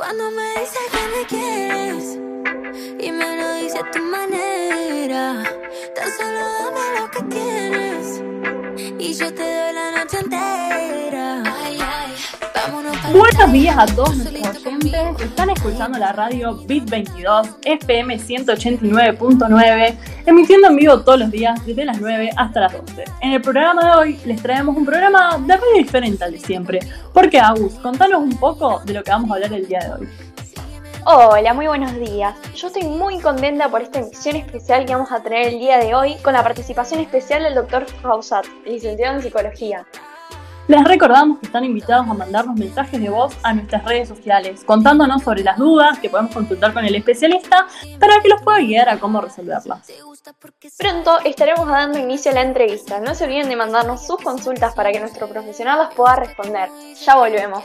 Cuando me dices que me quieres y me lo dices a tu manera, tan solo dame lo que tienes y yo te doy la noche entera. Buenos días a todos nuestros oyentes que están escuchando la radio Bit 22 FM 189.9, emitiendo en vivo todos los días desde las 9 hasta las 12. En el programa de hoy les traemos un programa de radio diferente al de siempre. Porque Agus, contanos un poco de lo que vamos a hablar el día de hoy. Hola, muy buenos días. Yo estoy muy contenta por esta emisión especial que vamos a tener el día de hoy con la participación especial del Dr. Fausat, licenciado en psicología. Les recordamos que están invitados a mandarnos mensajes de voz a nuestras redes sociales, contándonos sobre las dudas que podemos consultar con el especialista para que los pueda guiar a cómo resolverlas. Pronto estaremos dando inicio a la entrevista. No se olviden de mandarnos sus consultas para que nuestro profesional las pueda responder. Ya volvemos.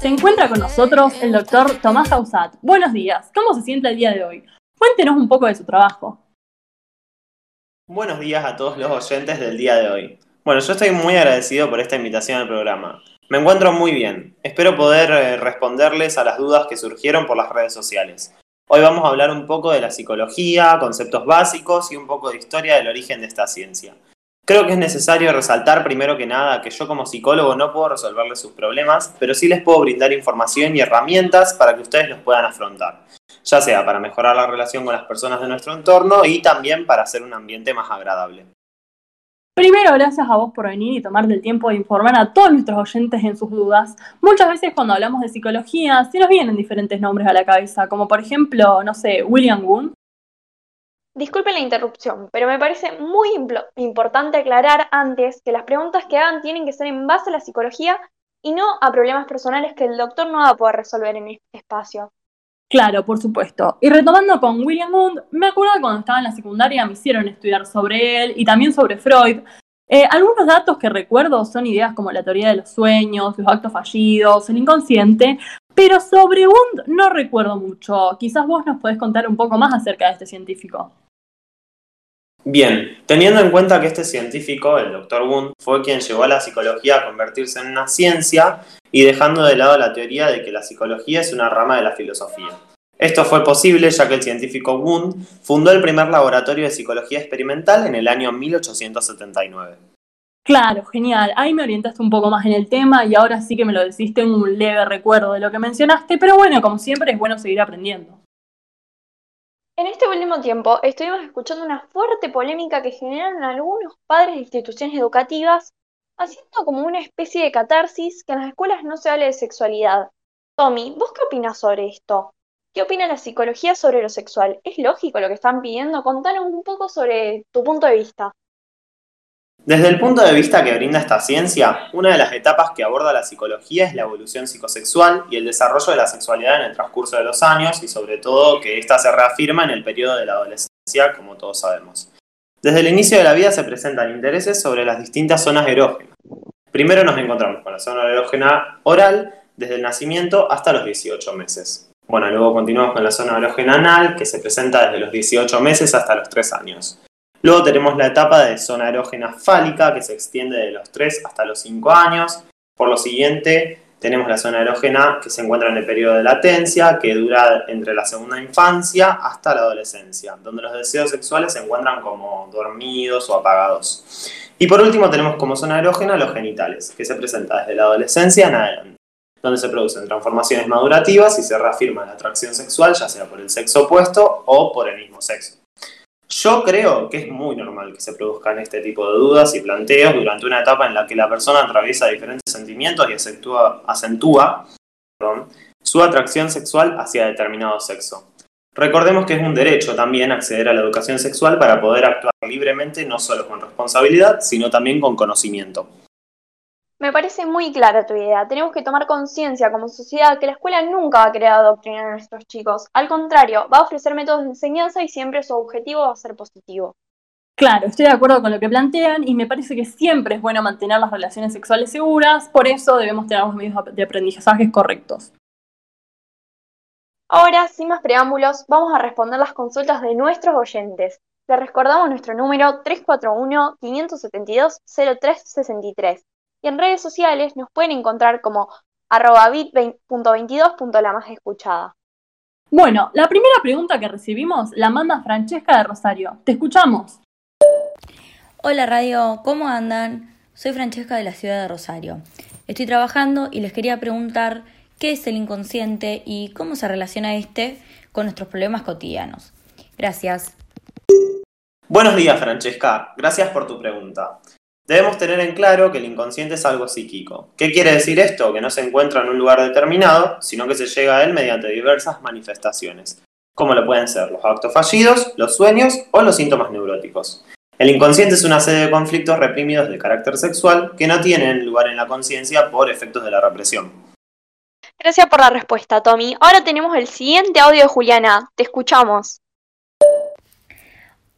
Se encuentra con nosotros el doctor Tomás Jausat. Buenos días, ¿cómo se siente el día de hoy? Cuéntenos un poco de su trabajo. Buenos días a todos los oyentes del día de hoy. Bueno, yo estoy muy agradecido por esta invitación al programa. Me encuentro muy bien. Espero poder eh, responderles a las dudas que surgieron por las redes sociales. Hoy vamos a hablar un poco de la psicología, conceptos básicos y un poco de historia del origen de esta ciencia. Creo que es necesario resaltar primero que nada que yo como psicólogo no puedo resolverles sus problemas, pero sí les puedo brindar información y herramientas para que ustedes los puedan afrontar, ya sea para mejorar la relación con las personas de nuestro entorno y también para hacer un ambiente más agradable. Primero, gracias a vos por venir y tomarte el tiempo de informar a todos nuestros oyentes en sus dudas. Muchas veces cuando hablamos de psicología se nos vienen diferentes nombres a la cabeza, como por ejemplo, no sé, William Woon. Disculpen la interrupción, pero me parece muy implo- importante aclarar antes que las preguntas que hagan tienen que ser en base a la psicología y no a problemas personales que el doctor no va a poder resolver en este espacio. Claro, por supuesto. Y retomando con William Wood, me acuerdo que cuando estaba en la secundaria me hicieron estudiar sobre él y también sobre Freud. Eh, algunos datos que recuerdo son ideas como la teoría de los sueños, los actos fallidos, el inconsciente, pero sobre Wundt no recuerdo mucho. Quizás vos nos podés contar un poco más acerca de este científico. Bien, teniendo en cuenta que este científico, el Dr. Wundt, fue quien llevó a la psicología a convertirse en una ciencia y dejando de lado la teoría de que la psicología es una rama de la filosofía. Esto fue posible ya que el científico Wundt fundó el primer laboratorio de psicología experimental en el año 1879. Claro, genial. Ahí me orientaste un poco más en el tema y ahora sí que me lo decís, tengo un leve recuerdo de lo que mencionaste, pero bueno, como siempre es bueno seguir aprendiendo. En este último tiempo estuvimos escuchando una fuerte polémica que generaron algunos padres de instituciones educativas, haciendo como una especie de catarsis que en las escuelas no se hable de sexualidad. Tommy, ¿vos qué opinas sobre esto? ¿Qué opina la psicología sobre lo sexual? ¿Es lógico lo que están pidiendo? Contanos un poco sobre tu punto de vista. Desde el punto de vista que brinda esta ciencia, una de las etapas que aborda la psicología es la evolución psicosexual y el desarrollo de la sexualidad en el transcurso de los años y sobre todo que ésta se reafirma en el periodo de la adolescencia, como todos sabemos. Desde el inicio de la vida se presentan intereses sobre las distintas zonas erógenas. Primero nos encontramos con la zona erógena oral desde el nacimiento hasta los 18 meses. Bueno, luego continuamos con la zona erógena anal que se presenta desde los 18 meses hasta los 3 años. Luego tenemos la etapa de zona erógena fálica que se extiende de los 3 hasta los 5 años. Por lo siguiente, tenemos la zona erógena que se encuentra en el periodo de latencia, que dura entre la segunda infancia hasta la adolescencia, donde los deseos sexuales se encuentran como dormidos o apagados. Y por último tenemos como zona erógena los genitales, que se presenta desde la adolescencia en adelante, donde se producen transformaciones madurativas y se reafirma la atracción sexual, ya sea por el sexo opuesto o por el mismo sexo. Yo creo que es muy normal que se produzcan este tipo de dudas y planteos durante una etapa en la que la persona atraviesa diferentes sentimientos y acentúa, su atracción sexual hacia determinado sexo. Recordemos que es un derecho también acceder a la educación sexual para poder actuar libremente no solo con responsabilidad, sino también con conocimiento. Me parece muy clara tu idea. Tenemos que tomar conciencia como sociedad que la escuela nunca va a querer adoctrinar a nuestros chicos. Al contrario, va a ofrecer métodos de enseñanza y siempre su objetivo va a ser positivo. Claro, estoy de acuerdo con lo que plantean y me parece que siempre es bueno mantener las relaciones sexuales seguras, por eso debemos tener los medios de aprendizaje correctos. Ahora, sin más preámbulos, vamos a responder las consultas de nuestros oyentes. Les recordamos nuestro número 341-572-0363 y en redes sociales nos pueden encontrar como arroba bit.22.la más escuchada. Bueno, la primera pregunta que recibimos la manda Francesca de Rosario. Te escuchamos. Hola radio, ¿cómo andan? Soy Francesca de la ciudad de Rosario. Estoy trabajando y les quería preguntar qué es el inconsciente y cómo se relaciona este con nuestros problemas cotidianos. Gracias. Buenos días, Francesca. Gracias por tu pregunta. Debemos tener en claro que el inconsciente es algo psíquico. ¿Qué quiere decir esto? Que no se encuentra en un lugar determinado, sino que se llega a él mediante diversas manifestaciones, como lo pueden ser los actos fallidos, los sueños o los síntomas neuróticos. El inconsciente es una serie de conflictos reprimidos de carácter sexual que no tienen lugar en la conciencia por efectos de la represión. Gracias por la respuesta, Tommy. Ahora tenemos el siguiente audio de Juliana. Te escuchamos.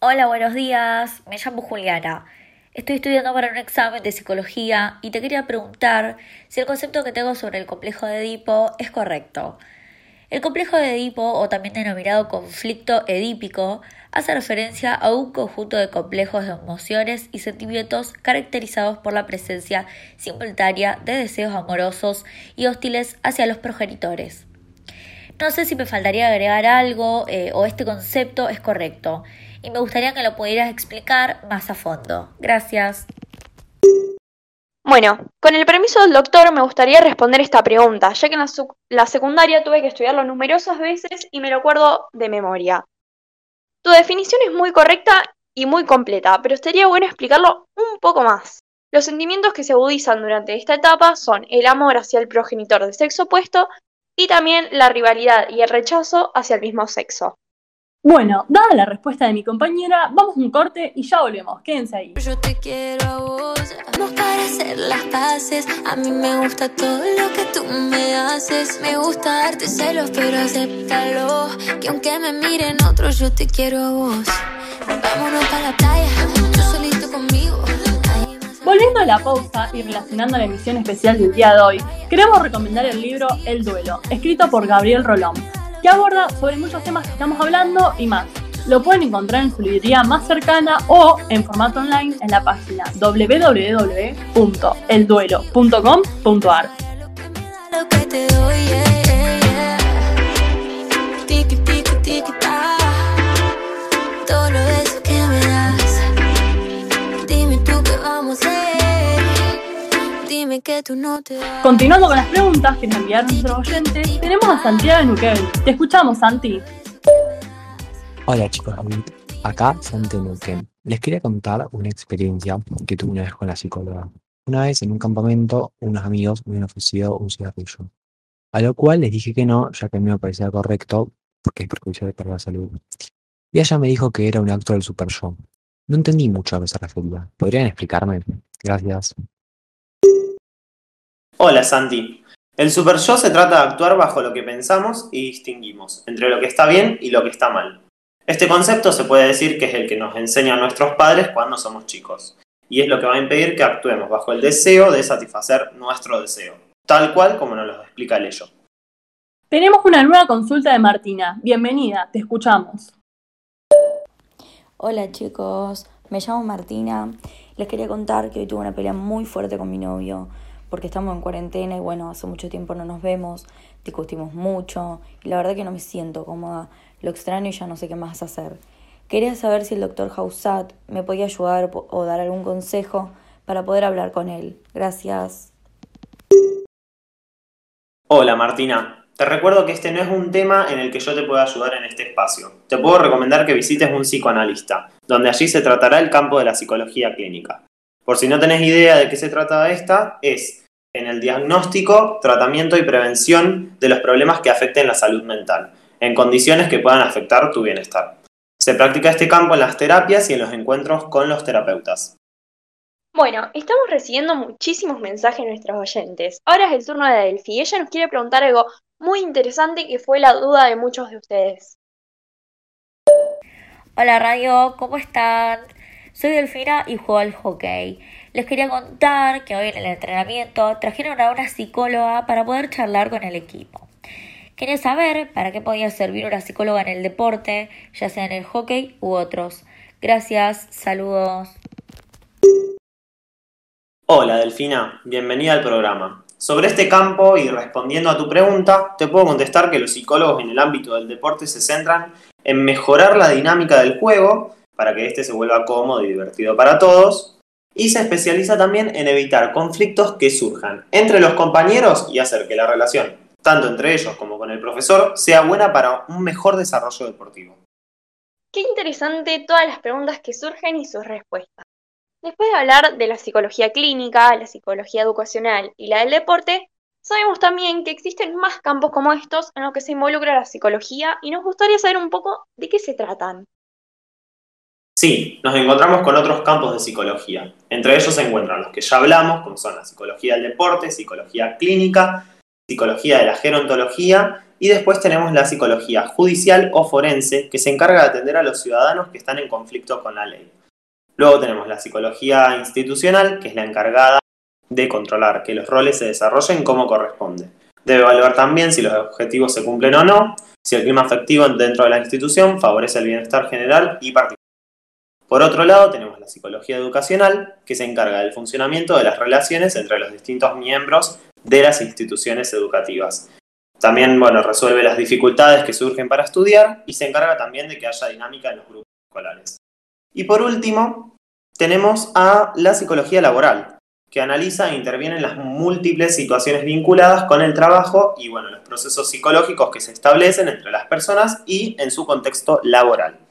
Hola, buenos días. Me llamo Juliana. Estoy estudiando para un examen de psicología y te quería preguntar si el concepto que tengo sobre el complejo de Edipo es correcto. El complejo de Edipo, o también denominado conflicto edípico, hace referencia a un conjunto de complejos de emociones y sentimientos caracterizados por la presencia simultánea de deseos amorosos y hostiles hacia los progenitores. No sé si me faltaría agregar algo eh, o este concepto es correcto y me gustaría que lo pudieras explicar más a fondo. Gracias. Bueno, con el permiso del doctor me gustaría responder esta pregunta, ya que en la, secundaria tuve que estudiarlo numerosas veces y me lo acuerdo de memoria. Tu definición es muy correcta y muy completa, pero estaría bueno explicarlo un poco más. Los sentimientos que se agudizan durante esta etapa son el amor hacia el progenitor de sexo opuesto y también la rivalidad y el rechazo hacia el mismo sexo. Bueno, dada la respuesta de mi compañera, vamos a un corte y ya volvemos. Quédense ahí. Yo te quiero a vos, no para hacer las paces. A mí me gusta todo lo que tú me haces. Me gusta darte celos, pero acéptalo. Que aunque me miren otros, yo te quiero a vos. Vámonos para la playa, tú solito conmigo. Volviendo a la pausa y relacionando la emisión especial del día de hoy, queremos recomendar el libro El Duelo, escrito por Gabriel Rolón que aborda sobre muchos temas que estamos hablando y más. Lo pueden encontrar en su librería más cercana o en formato online en la página www.elduelo.com.ar. Continuando con las preguntas que nos enviaron nuestros oyentes, tenemos a Santiago de Nuquén. Te escuchamos, Santi. Hola chicos, acá Santi Nuquén. Les quería contar una experiencia que tuve una vez con la psicóloga. Una vez en un campamento, unos amigos me habían ofrecido un cigarrillo, a lo cual les dije que no, ya que a mí me parecía correcto, porque es perjudicial para la salud. Y ella me dijo que era un acto del super yo. No entendí mucho a qué se refería. ¿Podrían explicarme? Gracias. Hola Santi. El super yo se trata de actuar bajo lo que pensamos y distinguimos entre lo que está bien y lo que está mal. Este concepto se puede decir que es el que nos enseñan nuestros padres cuando somos chicos, y es lo que va a impedir que actuemos bajo el deseo de satisfacer nuestro deseo, tal cual como nos lo explica el ello. Tenemos una nueva consulta de Martina. Bienvenida, te escuchamos. Hola chicos, me llamo Martina. Les quería contar que hoy tuve una pelea muy fuerte con mi novio porque estamos en cuarentena y bueno, hace mucho tiempo no nos vemos, discutimos mucho y la verdad que no me siento cómoda, lo extraño y ya no sé qué más hacer. Quería saber si el doctor Hausat me podía ayudar o dar algún consejo para poder hablar con él. Gracias. Hola Martina, te recuerdo que este no es un tema en el que yo te pueda ayudar en este espacio. Te puedo recomendar que visites un psicoanalista, donde allí se tratará el campo de la psicología clínica. Por si no tenés idea de qué se trata esta, es en el diagnóstico, tratamiento y prevención de los problemas que afecten la salud mental, en condiciones que puedan afectar tu bienestar. Se practica este campo en las terapias y en los encuentros con los terapeutas. Bueno, estamos recibiendo muchísimos mensajes de nuestros oyentes. Ahora es el turno de Delphi. Ella nos quiere preguntar algo muy interesante que fue la duda de muchos de ustedes. Hola Radio, ¿cómo están? Soy Delfina y juego al hockey. Les quería contar que hoy en el entrenamiento trajeron a una psicóloga para poder charlar con el equipo. Quería saber para qué podía servir una psicóloga en el deporte, ya sea en el hockey u otros. Gracias, saludos. Hola Delfina, bienvenida al programa. Sobre este campo y respondiendo a tu pregunta, te puedo contestar que los psicólogos en el ámbito del deporte se centran en mejorar la dinámica del juego para que éste se vuelva cómodo y divertido para todos, y se especializa también en evitar conflictos que surjan entre los compañeros y hacer que la relación, tanto entre ellos como con el profesor, sea buena para un mejor desarrollo deportivo. Qué interesante todas las preguntas que surgen y sus respuestas. Después de hablar de la psicología clínica, la psicología educacional y la del deporte, sabemos también que existen más campos como estos en los que se involucra la psicología y nos gustaría saber un poco de qué se tratan. Sí, nos encontramos con otros campos de psicología. Entre ellos se encuentran los que ya hablamos, como son la psicología del deporte, psicología clínica, psicología de la gerontología y después tenemos la psicología judicial o forense, que se encarga de atender a los ciudadanos que están en conflicto con la ley. Luego tenemos la psicología institucional, que es la encargada de controlar que los roles se desarrollen como corresponde. Debe evaluar también si los objetivos se cumplen o no, si el clima afectivo dentro de la institución favorece el bienestar general y particular. Por otro lado, tenemos la psicología educacional, que se encarga del funcionamiento de las relaciones entre los distintos miembros de las instituciones educativas. También, bueno, resuelve las dificultades que surgen para estudiar y se encarga también de que haya dinámica en los grupos escolares. Y por último, tenemos a la psicología laboral, que analiza e interviene en las múltiples situaciones vinculadas con el trabajo y bueno, los procesos psicológicos que se establecen entre las personas y en su contexto laboral.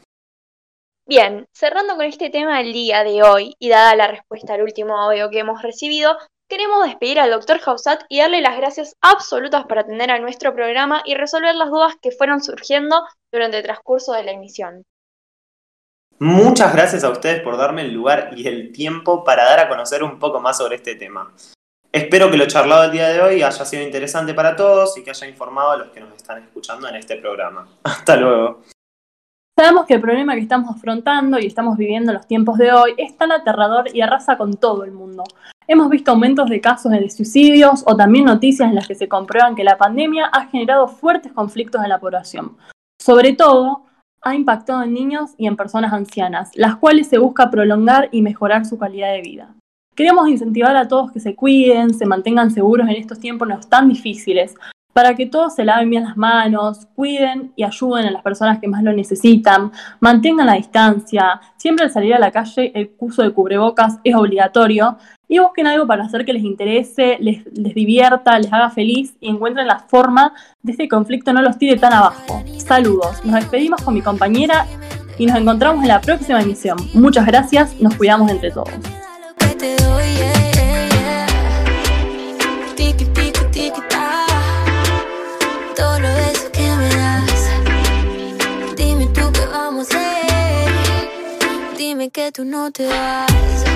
Bien, cerrando con este tema del día de hoy y dada la respuesta al último audio que hemos recibido, queremos despedir al Dr. Hausat y darle las gracias absolutas por atender a nuestro programa y resolver las dudas que fueron surgiendo durante el transcurso de la emisión. Muchas gracias a ustedes por darme el lugar y el tiempo para dar a conocer un poco más sobre este tema. Espero que lo charlado el día de hoy haya sido interesante para todos y que haya informado a los que nos están escuchando en este programa. Hasta luego. Sabemos que el problema que estamos afrontando y estamos viviendo en los tiempos de hoy es tan aterrador y arrasa con todo el mundo. Hemos visto aumentos de casos de suicidios o también noticias en las que se comprueban que la pandemia ha generado fuertes conflictos en la población. Sobre todo, ha impactado en niños y en personas ancianas, las cuales se busca prolongar y mejorar su calidad de vida. Queremos incentivar a todos que se cuiden, se mantengan seguros en estos tiempos tan difíciles, para que todos se laven bien las manos, cuiden y ayuden a las personas que más lo necesitan, mantengan la distancia, siempre al salir a la calle el uso de cubrebocas es obligatorio y busquen algo para hacer que les interese, les, divierta, les haga feliz y encuentren la forma de este conflicto no los tire tan abajo. Saludos, nos despedimos con mi compañera y nos encontramos en la próxima emisión. Muchas gracias, nos cuidamos entre todos. Que tú no te vas.